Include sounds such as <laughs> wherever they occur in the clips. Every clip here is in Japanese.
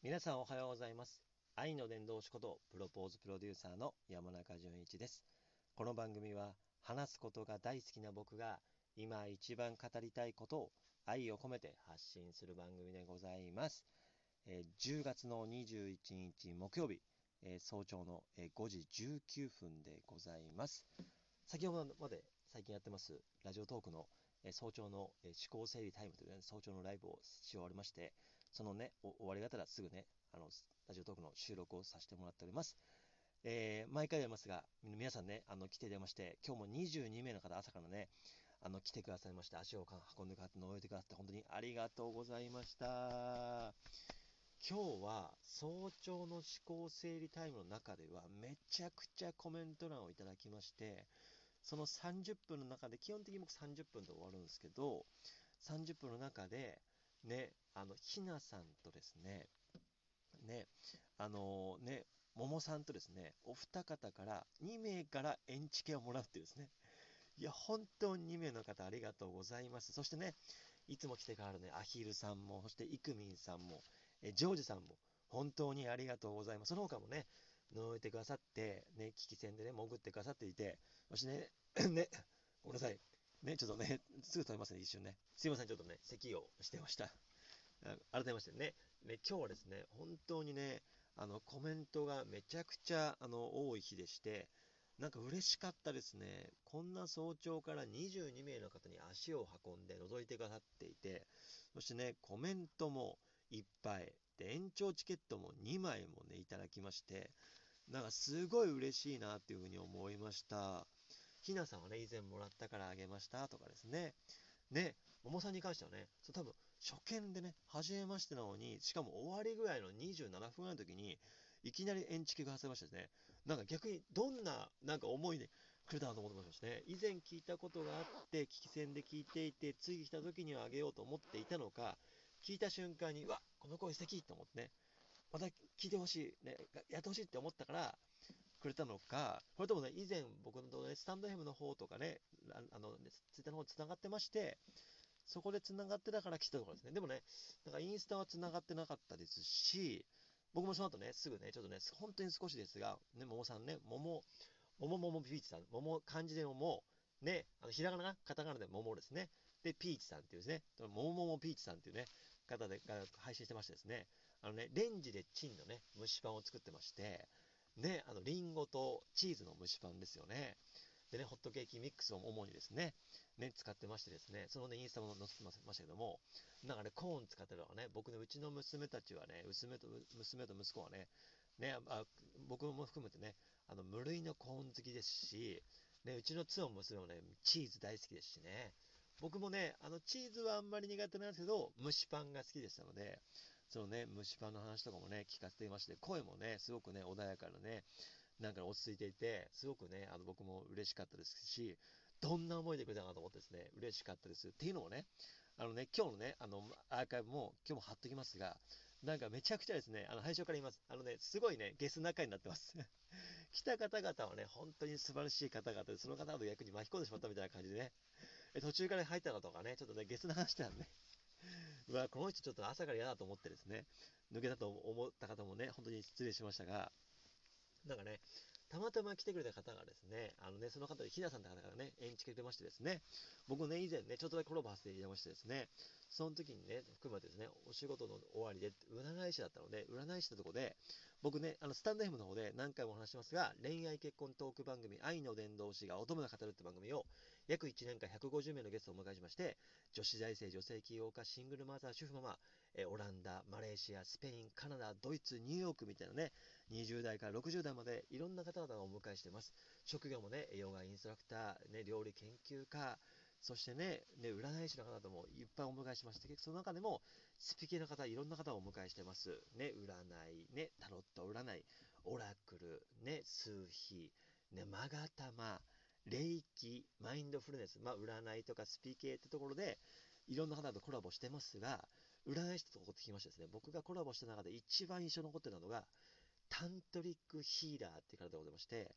皆さんおはようございます。愛の伝道師ことプロポーズプロデューサーの山中淳一です。この番組は話すことが大好きな僕が今一番語りたいことを愛を込めて発信する番組でございます、えー10月の21日木曜日、えー早朝の、5時19分でございます。先ほどまで最近やってますラジオトークの、早朝の、思考整理タイムという、早朝のライブをし終わりましてそのね、終わりがたらすぐね、あの、ラジオトークの収録をさせてもらっております。えー毎回言いますが、皆さんね、あの、来て出まして、今日も22名の方、朝からね、あの、来てくださいまして、足を運んでくださって、覗いてくださって、本当にありがとうございました。今日は、早朝の思考整理タイムの中では、めちゃくちゃコメント欄をいただきまして、その30分の中で、基本的に僕30分で終わるんですけど、30分の中で、ね、あの、ひなさんとですね、ね、あのね、桃さんとですね、お二方から、2名からエンチケをもらうっていうですね、いや、本当に2名の方ありがとうございます。そしてね、いつも来てくださるね、アヒルさんも、そしてイクミンさんも、えジョージさんも、本当にありがとうございます。その他もね、覗いてくださって、ね、聞き戦でね、潜ってくださっていて、そしてね、<coughs> ね、ごめんなさい。ね、ちょっとね、<laughs> すぐ止めますね、一瞬ね。すいません、ちょっとね、咳をしてました。改めましてね、ね、今日はですね、本当にね、あの、コメントがめちゃくちゃ、あの、多い日でして、なんか嬉しかったですね。こんな早朝から22名の方に足を運んで覗いてくださっていて、そしてね、コメントもいっぱい、で、延長チケットも2枚もね、いただきまして、なんかすごい嬉しいなっていうふうに思いました。ひなさんはね、以前もらったからあげましたとかですね。ね、桃さんに関してはね、そう多分初見でね、初めましてなのに、しかも終わりぐらいの27分ぐらいの時に、いきなりエンチケが発せましてね、なんか逆にどんななんか思いで来るだろうと思ってましたね、以前聞いたことがあって、聞き戦で聞いていて、次来た時にはあげようと思っていたのか、聞いた瞬間に、うわこの声素敵と思ってね、また聞いてほしい、ね、やってほしいって思ったから、くれたのか、それともね、以前僕の、ね、スタンド FM の方とかね、あの、ツイッターの方つながってまして、そこでつながってたから来たところですね。でもね、なんかインスタはつながってなかったですし、僕もその後ね、すぐね、ちょっとね、本当に少しですが、ね、桃さんね、桃、桃桃ピーチさん、桃、漢字で桃、ね、あのひらがながカタカナで桃ですね。で、ピーチさんっていうですね、桃桃ピーチさんっていうね、方でが配信してましてですね、あのね、レンジでチンのね、蒸しパンを作ってまして、ね、あの、リンゴとチーズの蒸しパンですよね。でね、ホットケーキミックスを主にですね、ね、使ってましてですね、そのね、インスタも載せてましたけども、なんかね、コーン使ってるのはね、僕のうちの娘たちはね、娘と、娘と息子はね、ね、あ僕も含めてね、あの、無類のコーン好きですし、ね、うちの妻も娘もね、チーズ大好きですしね、僕もね、あの、チーズはあんまり苦手なんですけど、蒸しパンが好きでしたので、そのね、蒸しパンの話とかもね、聞かせていまして、声もね、すごくね、穏やかなね、なんか落ち着いていて、すごくね、あの僕も嬉しかったですし、どんな思いでくれたかなと思ってですね、嬉しかったです。っていうのもね、あのね、今日のね、あの、アーカイブも今日も貼っときますが、なんかめちゃくちゃですね、あの、最初から言います。あのね、すごいね、ゲス仲になってます。<laughs> 来た方々はね、本当に素晴らしい方々で、その方々を逆に巻き込んでしまったみたいな感じでね、途中から入ったのとかね、ちょっとね、ゲスな話してたんで、ね、うわ、この人ちょっと朝から嫌だと思ってですね、抜けたと思った方もね、本当に失礼しましたが、なんかね、たまたま来てくれた方がですね、あのね、その方で、ひなさんって方がね、演じてくれましてですね、僕ね、以前ね、ちょっとだけコラボさせていましてですね、その時にね、含めてですね、お仕事の終わりで、占い師だったので、占い師のとこで、僕ね、あの、スタンド FM の方で何回もお話しますが、恋愛結婚トーク番組、愛の伝道師が乙女が語るって番組を、約1年間150名のゲストをお迎えしまして、女子大生、女性起業家、シングルマザー、主婦ママ、えオランダ、マレーシア、スペイン、カナダ、ドイツ、ニューヨークみたいなね、20代から60代までいろんな方々をお迎えしてます。職業もね、ヨガインストラクター、ね、料理研究家、そしてね、ね、占い師の方々もいっぱいお迎えしまして、その中でも、スピ系の方、いろんな方をお迎えしてます。ね、占い、ね、タロット占い、オラクル、ね、数秘、ね、マガタマ、霊気、マインドフルネス、まあ、占いとかスピ系ってところで、いろんな方とコラボしてますが、占い師とこってきましてですね、僕がコラボした中で一番印象に残ってるのが、タントリックヒーラーって方でございまして、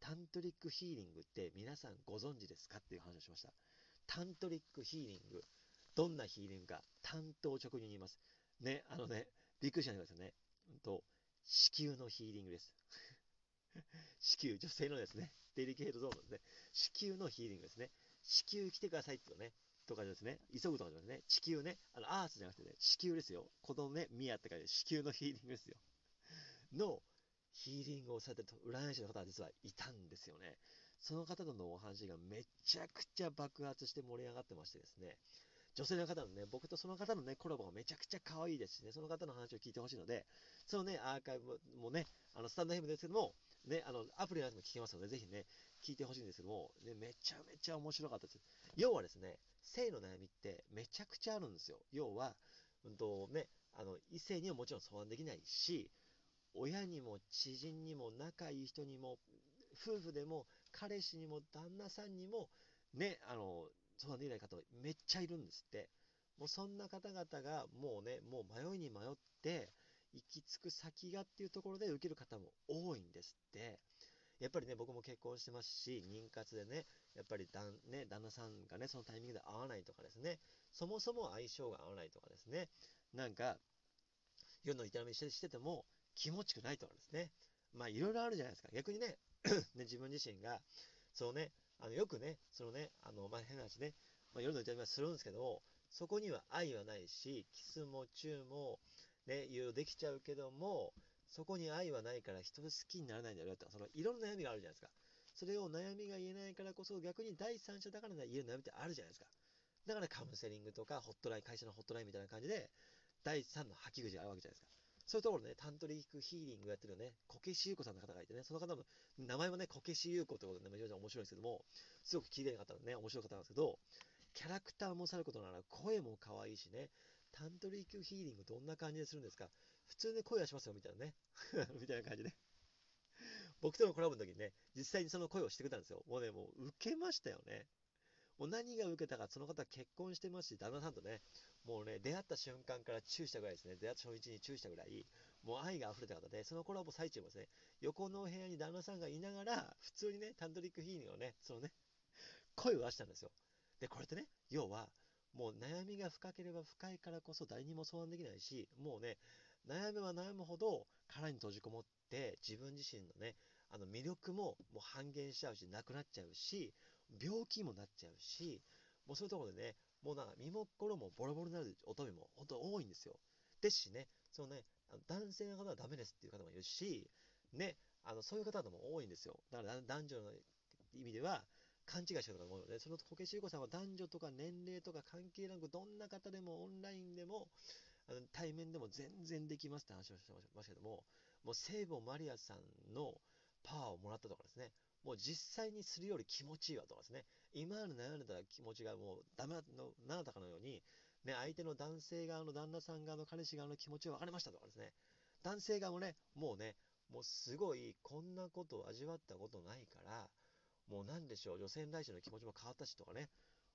タントリックヒーリングって皆さんご存知ですかっていう話をしました。タントリックヒーリング。どんなヒーリングか、担当直入に言います。ね、あのね、びっくりしないでくださいね。うんと、子宮のヒーリングです。<laughs> 子宮、女性のですね、デリケートゾーンですね、子宮のヒーリングですね。子宮来てくださいってとね、とかですね、急ぐとかですね、地球ね、あの、アースじゃなくてね、子宮ですよ。子供ね、ミアって書いて、子宮のヒーリングですよ。の、ヒーリングをされてる占い師の方が実はいたんですよね。その方とのお話がめちゃくちゃ爆発して盛り上がってましてですね、女性の方のね、僕とその方のね、コラボがめちゃくちゃ可愛いですしね、その方の話を聞いてほしいので、そのね、アーカイブもね、あの、スタンド FM ですけども、ね、あの、アプリのやつも聞けますので、ぜひね、聞いてほしいんですけども、ね、めちゃめちゃ面白かったです。要はですね、性の悩みってめちゃくちゃあるんですよ。要は、うんとね、あの、異性にはもちろん相談できないし、親にも知人にも仲いい人にも夫婦でも彼氏にも旦那さんにもねあの相談できない方めっちゃいるんですって。もうそんな方々がもうねもう迷いに迷って行き着く先がっていうところで受ける方も多いんですって。やっぱりね僕も結婚してますし妊活でねやっぱり旦,、ね、旦那さんがねそのタイミングで会わないとかですね。そもそも相性が合わないとかですね。なんか世の痛みしてても気持ちくないとかですね。まあいろいろあるじゃないですか。逆にね、<clears throat> ね自分自身が、そうね、あのよくね、そのね、あの、まあ変な話ね、まあ、夜の痛みはするんですけども、そこには愛はないし、キスもチューも、ね、いろいろできちゃうけども、そこに愛はないから人を好きにならないんだよとか、そのいろんな悩みがあるじゃないですか。それを悩みが言えないからこそ、逆に第三者だから言える悩みってあるじゃないですか。だからカウンセリングとか、ホットライン、会社のホットラインみたいな感じで、第三の吐き口があるわけじゃないですか。そういうところね、タントリックヒーリングやってるね、こけしゆうこさんの方がいてね、その方の名前もね、こけしゆうこということで、ね、非常に面白いんですけども、すごく綺麗な方のね、面白い方なんですけど、キャラクターもさることなら、声も可愛いしね、タントリックヒーリングどんな感じでするんですか普通に声はしますよ、みたいなね。<laughs> みたいな感じで。僕とのコラボの時にね、実際にその声をしてくれたんですよ。もうね、もう受けましたよね。もう何が受けたか、その方結婚してますし、旦那さんとね、もうね、出会った瞬間からチューしたぐらいですね、出会った初日にチューしたぐらい、もう愛が溢れた方で、そのコラボ最中もですね、横の部屋に旦那さんがいながら、普通にね、タントリックヒーリングをね、そのね、声を出したんですよ。で、これってね、要は、もう悩みが深ければ深いからこそ誰にも相談できないし、もうね、悩めば悩むほど殻に閉じこもって自分自身のね、あの魅力ももう半減しちゃうし、なくなっちゃうし、病気もなっちゃうし、もうそういうところでね、もうなんか身も心もボロボロになる乙女も本当多いんですよ。ですしね、そのね、男性の方はダメですっていう方もいるし、ね、あのそういう方も多いんですよ。だから男女の意味では勘違いしてる方も多いので、そのこけしゆこさんは男女とか年齢とか関係なく、どんな方でもオンラインでも、あの対面でも全然できますって話をしてましたけども、もう聖母マリアさんのパワーをもらったとかですね、もう実際にするより気持ちいいわとかですね、今まで悩んでた気持ちがもうダメのなったかのように、ね、相手の男性側の旦那さん側の彼氏側の気持ちが分かりましたとかですね、男性側もね、もうね、もうすごいこんなことを味わったことないから、もう何でしょう、女性に対しての気持ちも変わったしとかね、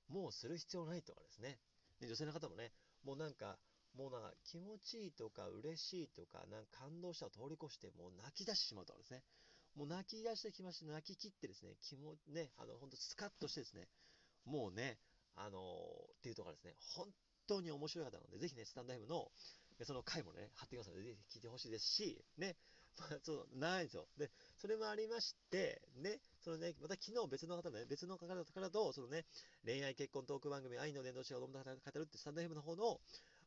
もうする必要ないとかですね、で女性の方もね、もうなんか、もうなんか気持ちいいとか嬉しいとか、なんか感動したを通り越して、もう泣き出してしまうとかですね、もう泣き出してきまして、泣き切ってですね、気もね、あの、本当スカッとしてですね、もうね、あのー、っていうところですね、本当に面白い方なので、ぜひね、スタンド FM の、その回もね、貼ってくださいので、ぜひ聞いてほしいですし、ね、まあ、そう、ないんですよ。で、それもありまして、ね、そのね、また昨日別の方ね、別の方からと、そのね、恋愛結婚トーク番組、愛の伝道師が子供と語るってスタンド FM の方の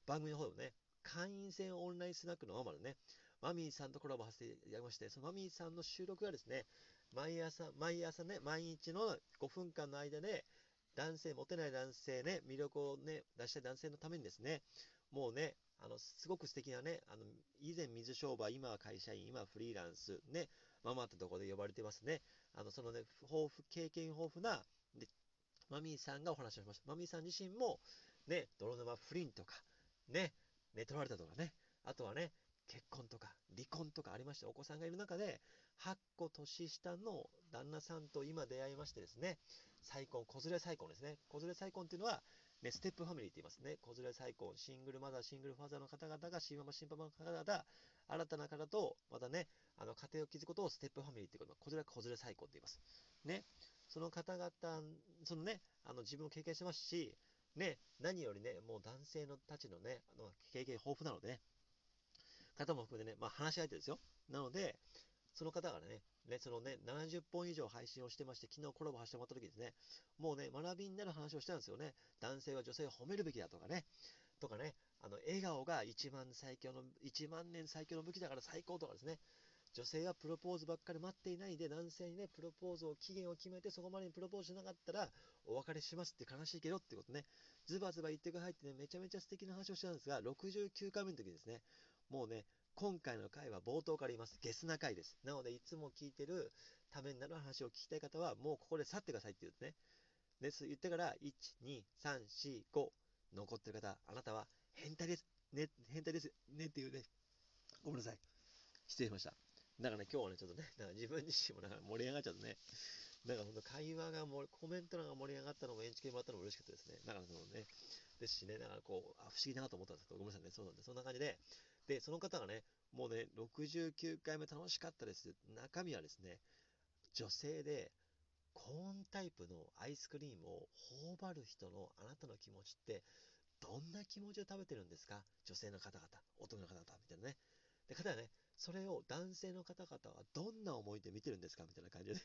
番組の方でもね、会員制オンラインスナックのママでね、マミーさんとコラボさせていただきまして、そのマミーさんの収録がですね、毎朝、毎朝ね、毎日の5分間の間で、男性、モテない男性ね、魅力をね、出したい男性のためにですね、もうね、あの、すごく素敵なね、あの、以前水商売、今は会社員、今はフリーランス、ね、ママってとこで呼ばれてますね。あの、そのね、豊富、経験豊富な、で、マミーさんがお話をしました。マミーさん自身も、ね、泥沼不倫とか、ね、寝取られたとかね、あとはね、結婚とか離婚とかありまして、お子さんがいる中で、8個年下の旦那さんと今出会いましてですね、再婚、子連れ再婚ですね。子連れ再婚っていうのは、ね、ステップファミリーって言いますね。子連れ再婚、シングルマザー、シングルファーザーの方々が、新ママ、新パパの方々、新たな方と、またね、あの、家庭を築くことをステップファミリーっていうこと、子連れ、子連れ再婚って言います。ね。その方々、そのね、あの、自分を経験してますし、ね、何よりね、もう男性のたちのね、あの経験豊富なのでね、方も含めてね、まあ、話し相手ですよ。なので、その方がね、ね、そのね、70本以上配信をしてまして、昨日コラボしてもらった時ですね、もうね、学びになる話をしたんですよね。男性は女性を褒めるべきだとかね、とかね、あの、笑顔が1万最強の、1万年最強の武器だから最高とかですね、女性はプロポーズばっかり待っていないで、男性にね、プロポーズを、期限を決めて、そこまでにプロポーズしなかったら、お別れしますって悲しいけどってことね、ズバズバ言ってくださいってね、めちゃめちゃ素敵な話をしたんですが、69回目の時ですね、もうね、今回の回は冒頭から言います。ゲスな回です。なので、いつも聞いてるためになる話を聞きたい方は、もうここで去ってくださいって言うね。です。言ってから、1、2、3、4、5、残ってる方、あなたは変態です。ね、変態です。ねっていうね。ごめんなさい。失礼しました。だからね、今日はね、ちょっとね、<laughs> だから自分自身もなんか盛り上がっちゃってね。だから本当会話がもコメント欄が盛り上がったのも、エンチケもらったのも嬉しかったですね。だからそのね、ですしね、だからこう、あ、不思議だなと思ったんですけど、ごめんなさいね、そうなんで、そんな感じで、で、その方がね、もうね、69回目楽しかったです。中身はですね、女性で、コーンタイプのアイスクリームを頬張る人のあなたの気持ちって、どんな気持ちで食べてるんですか？女性の方々、男の方々、みたいなね。で、方はね、それを男性の方々はどんな思いで見てるんですかみたいな感じで、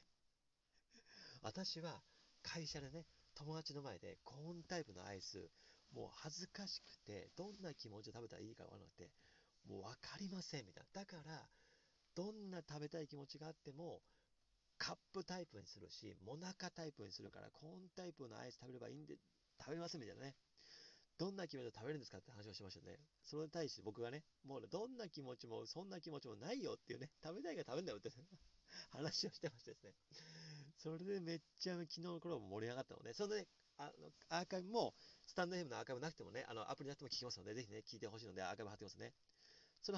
私は会社でね、友達の前でコーンタイプのアイス、もう恥ずかしくて、どんな気持ちで食べたらいいかわからなくて、もう分かりませんみたいな。だから、どんな食べたい気持ちがあっても、カップタイプにするし、モナカタイプにするから、コーンタイプのアイス食べればいいんで、食べますみたいなね。どんな気持ちで食べるんですかって話をしましたね。それに対して僕がね、もう、どんな気持ちも、そんな気持ちもないよっていうね、食べたいから食べんだよって <laughs> 話をしてましたですね。それでめっちゃ昨日の頃も盛り上がったので、それで、ね、あのアーカイブも、スタンド FM のアーカイブなくてもね、あのアプリなくても聞きますので、ぜひね、聞いてほしいので、アーカイブ貼ってますね。